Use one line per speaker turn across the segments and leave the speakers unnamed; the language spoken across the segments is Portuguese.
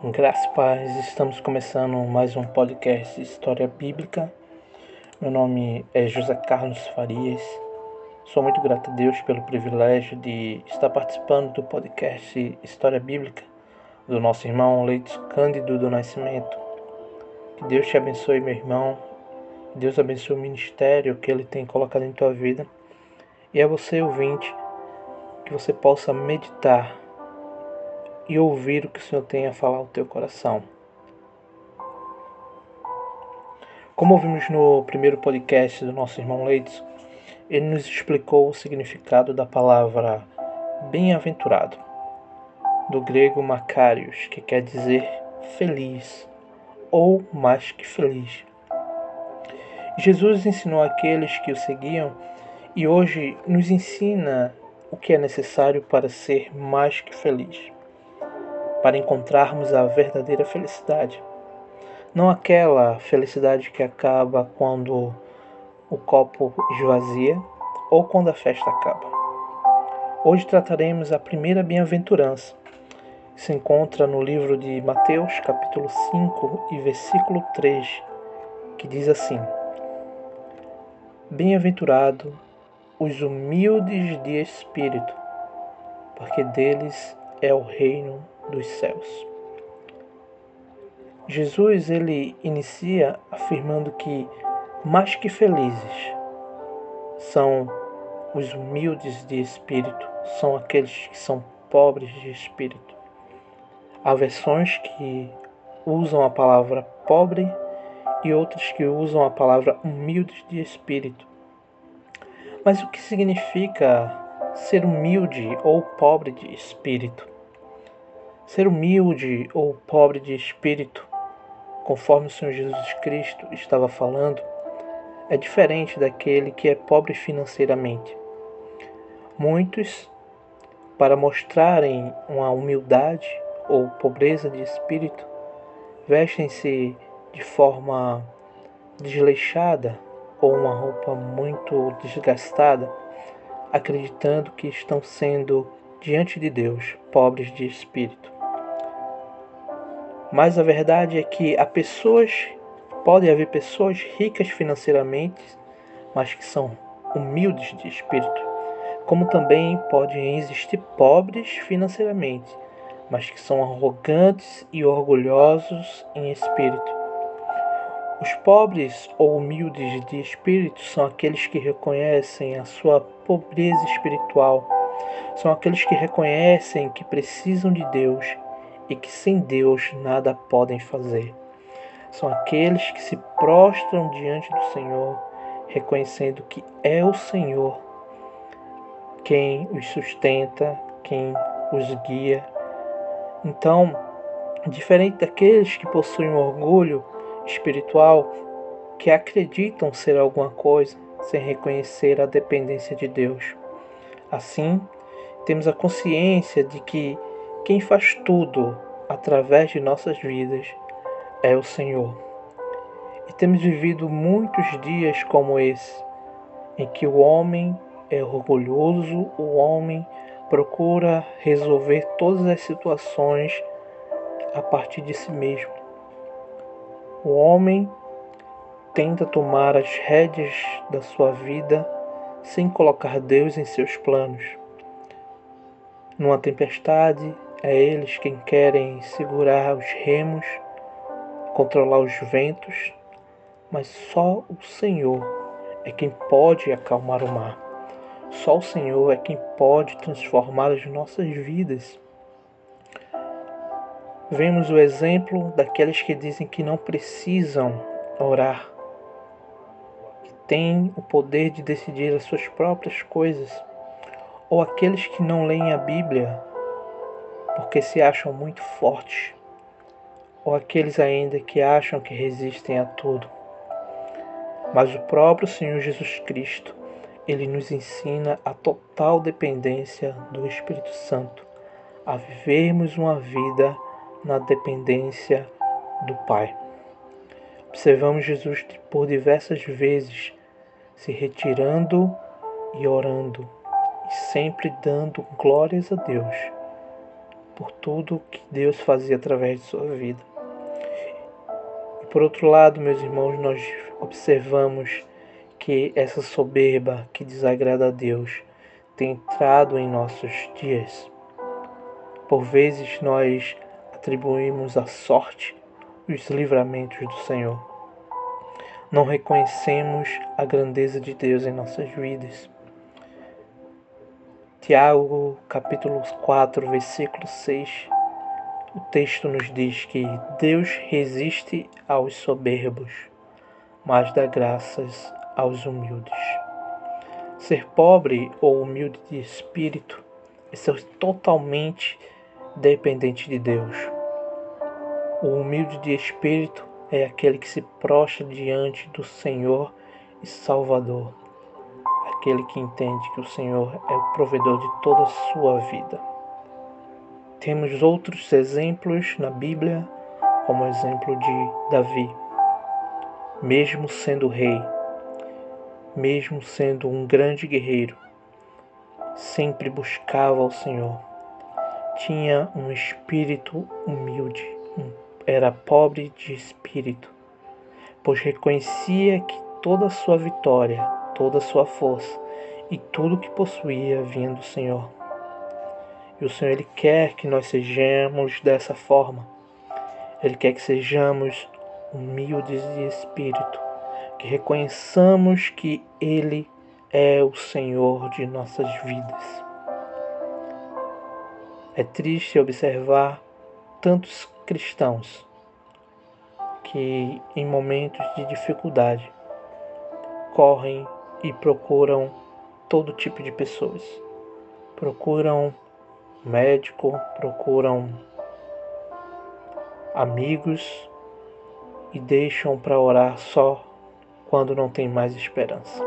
Graças paz, estamos começando mais um podcast História Bíblica. Meu nome é José Carlos Farias. Sou muito grato a Deus pelo privilégio de estar participando do podcast História Bíblica do nosso irmão Leite Cândido do Nascimento. Que Deus te abençoe, meu irmão. Deus abençoe o ministério que Ele tem colocado em tua vida. E a você, ouvinte, que você possa meditar e ouvir o que o Senhor tem a falar ao teu coração. Como ouvimos no primeiro podcast do nosso irmão Leitz, ele nos explicou o significado da palavra bem-aventurado, do grego makarios, que quer dizer feliz ou mais que feliz. Jesus ensinou àqueles que o seguiam e hoje nos ensina o que é necessário para ser mais que feliz para encontrarmos a verdadeira felicidade. Não aquela felicidade que acaba quando o copo esvazia ou quando a festa acaba. Hoje trataremos a primeira bem-aventurança. Se encontra no livro de Mateus, capítulo 5 e versículo 3, que diz assim: Bem-aventurado os humildes de espírito, porque deles é o reino dos céus. Jesus ele inicia afirmando que mais que felizes são os humildes de espírito, são aqueles que são pobres de espírito. Há versões que usam a palavra pobre e outras que usam a palavra humildes de espírito. Mas o que significa ser humilde ou pobre de espírito? Ser humilde ou pobre de espírito, conforme o Senhor Jesus Cristo estava falando, é diferente daquele que é pobre financeiramente. Muitos, para mostrarem uma humildade ou pobreza de espírito, vestem-se de forma desleixada ou uma roupa muito desgastada, acreditando que estão sendo diante de Deus pobres de espírito. Mas a verdade é que há pessoas, pode haver pessoas ricas financeiramente, mas que são humildes de espírito, como também podem existir pobres financeiramente, mas que são arrogantes e orgulhosos em espírito. Os pobres ou humildes de espírito são aqueles que reconhecem a sua pobreza espiritual, são aqueles que reconhecem que precisam de Deus e que sem Deus nada podem fazer. São aqueles que se prostram diante do Senhor, reconhecendo que é o Senhor quem os sustenta, quem os guia. Então, diferente daqueles que possuem um orgulho espiritual, que acreditam ser alguma coisa sem reconhecer a dependência de Deus. Assim, temos a consciência de que quem faz tudo através de nossas vidas é o Senhor. E temos vivido muitos dias como esse, em que o homem é orgulhoso, o homem procura resolver todas as situações a partir de si mesmo. O homem tenta tomar as rédeas da sua vida sem colocar Deus em seus planos. Numa tempestade, é eles quem querem segurar os remos, controlar os ventos, mas só o Senhor é quem pode acalmar o mar. Só o Senhor é quem pode transformar as nossas vidas. Vemos o exemplo daqueles que dizem que não precisam orar, que têm o poder de decidir as suas próprias coisas, ou aqueles que não leem a Bíblia porque se acham muito fortes, ou aqueles ainda que acham que resistem a tudo. Mas o próprio Senhor Jesus Cristo, ele nos ensina a total dependência do Espírito Santo, a vivermos uma vida na dependência do Pai. Observamos Jesus por diversas vezes se retirando e orando, e sempre dando glórias a Deus por tudo que Deus fazia através de sua vida. E por outro lado, meus irmãos, nós observamos que essa soberba que desagrada a Deus tem entrado em nossos dias. Por vezes nós atribuímos à sorte os livramentos do Senhor. Não reconhecemos a grandeza de Deus em nossas vidas. Tiago, capítulo 4, versículo 6, o texto nos diz que Deus resiste aos soberbos, mas dá graças aos humildes. Ser pobre ou humilde de espírito é ser totalmente dependente de Deus. O humilde de espírito é aquele que se prostra diante do Senhor e Salvador, aquele que entende que o Senhor é o provedor de toda a sua vida. Temos outros exemplos na Bíblia, como o exemplo de Davi. Mesmo sendo rei, mesmo sendo um grande guerreiro, sempre buscava ao Senhor. Tinha um espírito humilde, era pobre de espírito, pois reconhecia que toda a sua vitória, toda a sua força e tudo que possuía vinha do Senhor. E o Senhor ele quer que nós sejamos dessa forma. Ele quer que sejamos humildes de espírito, que reconheçamos que Ele é o Senhor de nossas vidas. É triste observar tantos cristãos que, em momentos de dificuldade, correm e procuram todo tipo de pessoas. Procuram médico, procuram amigos e deixam para orar só quando não tem mais esperança.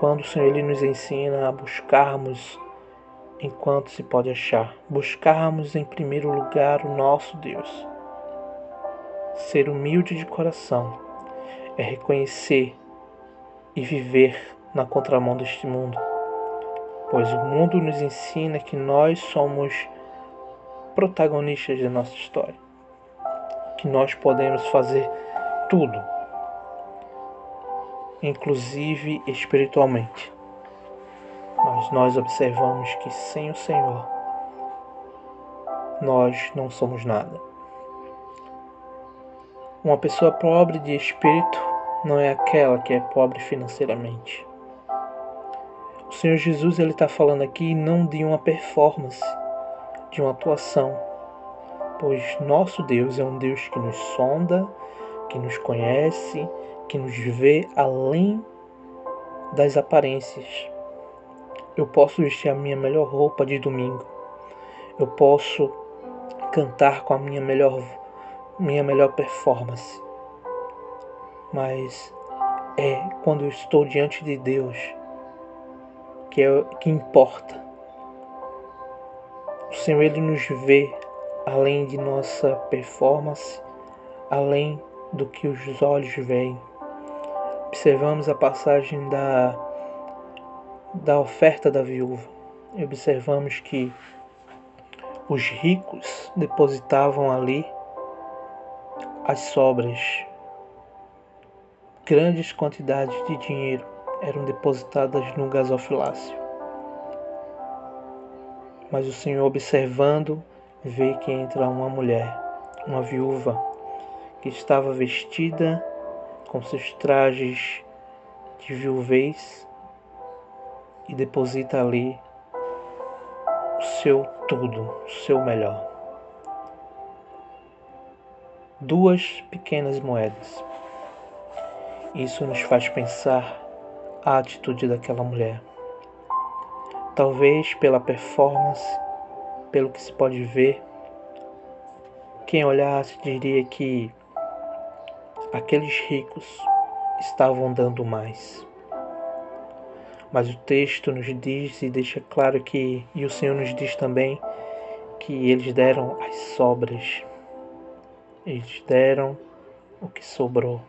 Quando o Senhor ele nos ensina a buscarmos enquanto se pode achar, buscarmos em primeiro lugar o nosso Deus. Ser humilde de coração é reconhecer e viver na contramão deste mundo, pois o mundo nos ensina que nós somos protagonistas da nossa história, que nós podemos fazer tudo inclusive espiritualmente. Mas nós observamos que sem o Senhor nós não somos nada. Uma pessoa pobre de espírito não é aquela que é pobre financeiramente. O Senhor Jesus ele está falando aqui não de uma performance, de uma atuação, pois nosso Deus é um Deus que nos sonda, que nos conhece, que nos vê além das aparências. Eu posso vestir a minha melhor roupa de domingo. Eu posso cantar com a minha melhor minha melhor performance. Mas é quando eu estou diante de Deus que é que importa. O Senhor ele nos vê além de nossa performance, além do que os olhos veem observamos a passagem da, da oferta da viúva. E observamos que os ricos depositavam ali as sobras. Grandes quantidades de dinheiro eram depositadas no gasofilácio. Mas o Senhor, observando, vê que entra uma mulher, uma viúva, que estava vestida com seus trajes de viuvez e deposita ali o seu tudo, o seu melhor. Duas pequenas moedas. Isso nos faz pensar a atitude daquela mulher. Talvez pela performance, pelo que se pode ver, quem olhasse diria que aqueles ricos estavam dando mais. Mas o texto nos diz e deixa claro que, e o Senhor nos diz também, que eles deram as sobras. Eles deram o que sobrou.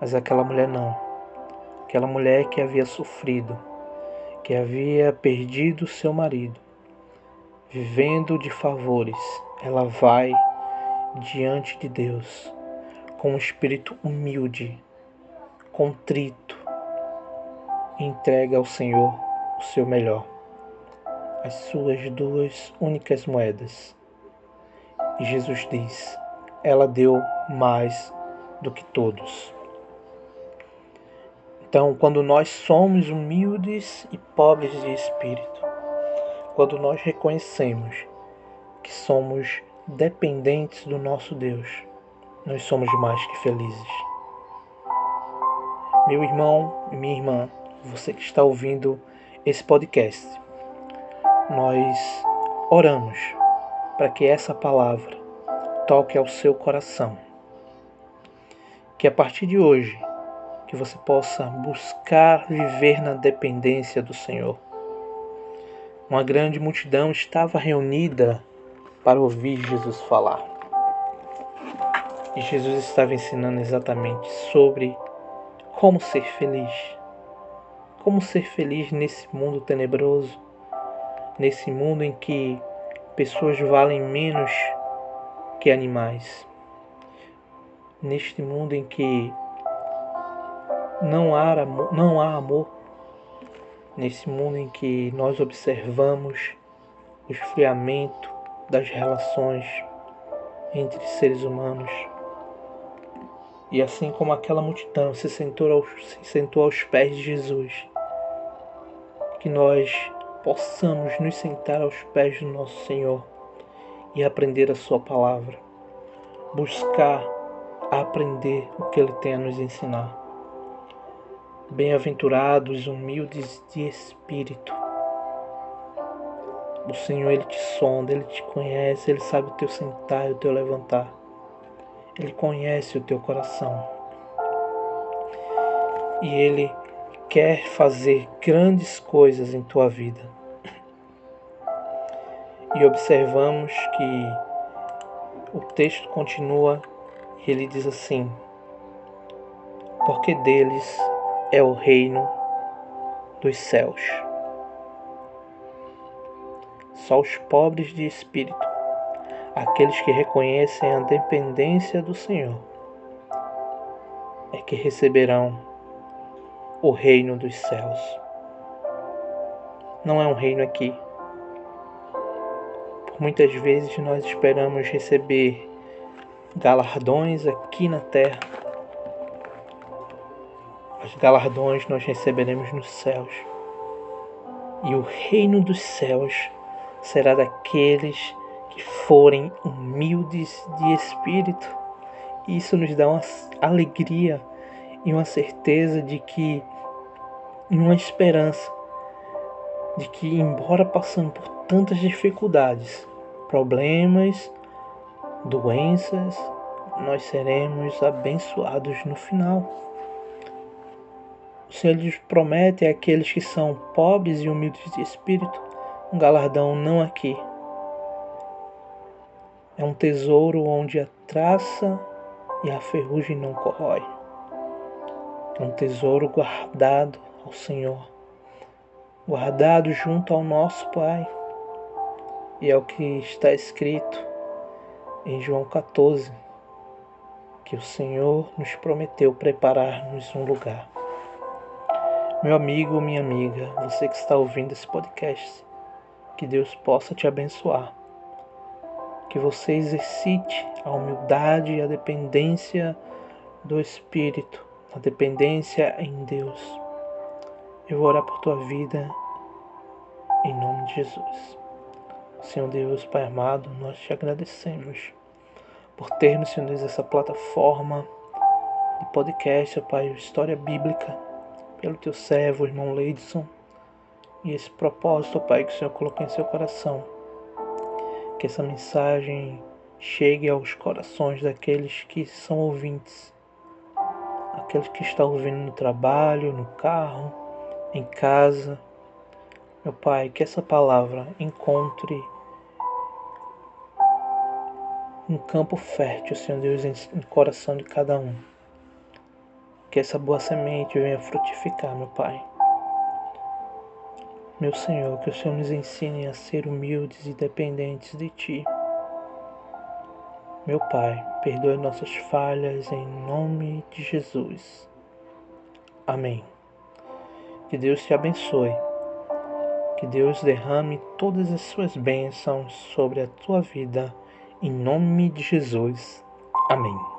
Mas aquela mulher não. Aquela mulher que havia sofrido, que havia perdido seu marido, vivendo de favores, ela vai diante de Deus com um espírito humilde, contrito, e entrega ao Senhor o seu melhor, as suas duas únicas moedas. E Jesus diz: ela deu mais do que todos. Então, quando nós somos humildes e pobres de espírito, quando nós reconhecemos que somos dependentes do nosso Deus, nós somos mais que felizes. Meu irmão e minha irmã, você que está ouvindo esse podcast, nós oramos para que essa palavra toque ao seu coração. Que a partir de hoje que você possa buscar viver na dependência do Senhor. Uma grande multidão estava reunida para ouvir Jesus falar. E Jesus estava ensinando exatamente sobre como ser feliz. Como ser feliz nesse mundo tenebroso, nesse mundo em que pessoas valem menos que animais. Neste mundo em que não há amor, não há amor nesse mundo em que nós observamos o esfriamento das relações entre seres humanos. E assim como aquela multidão se sentou aos, se sentou aos pés de Jesus, que nós possamos nos sentar aos pés do nosso Senhor e aprender a Sua palavra, buscar aprender o que Ele tem a nos ensinar. Bem-aventurados humildes de espírito. O Senhor, Ele te sonda, Ele te conhece, Ele sabe o teu sentar e o teu levantar. Ele conhece o teu coração. E Ele quer fazer grandes coisas em tua vida. E observamos que o texto continua e ele diz assim: Porque deles é o reino dos céus. Só os pobres de espírito, aqueles que reconhecem a dependência do Senhor, é que receberão o reino dos céus. Não é um reino aqui. Por muitas vezes nós esperamos receber galardões aqui na terra galardões nós receberemos nos céus. E o reino dos céus será daqueles que forem humildes de espírito. Isso nos dá uma alegria e uma certeza de que, e uma esperança de que, embora passando por tantas dificuldades, problemas, doenças, nós seremos abençoados no final. O Senhor lhes promete àqueles que são pobres e humildes de espírito um galardão não aqui. É um tesouro onde a traça e a ferrugem não corrói. É um tesouro guardado ao Senhor, guardado junto ao nosso Pai. E é o que está escrito em João 14, que o Senhor nos prometeu preparar-nos um lugar. Meu amigo, minha amiga, você que está ouvindo esse podcast, que Deus possa te abençoar. Que você exercite a humildade e a dependência do Espírito, a dependência em Deus. Eu vou orar por tua vida em nome de Jesus. Senhor Deus, Pai amado, nós te agradecemos por termos, Senhor Deus, essa plataforma de podcast, Pai, História Bíblica pelo teu servo, irmão Leidson, e esse propósito, Pai, que o Senhor colocou em seu coração. Que essa mensagem chegue aos corações daqueles que são ouvintes, aqueles que estão ouvindo no trabalho, no carro, em casa. Meu Pai, que essa palavra encontre um campo fértil, Senhor Deus, no coração de cada um que essa boa semente venha frutificar, meu Pai. Meu Senhor, que o Senhor nos ensine a ser humildes e dependentes de Ti. Meu Pai, perdoe nossas falhas em nome de Jesus. Amém. Que Deus te abençoe. Que Deus derrame todas as suas bênçãos sobre a tua vida, em nome de Jesus. Amém.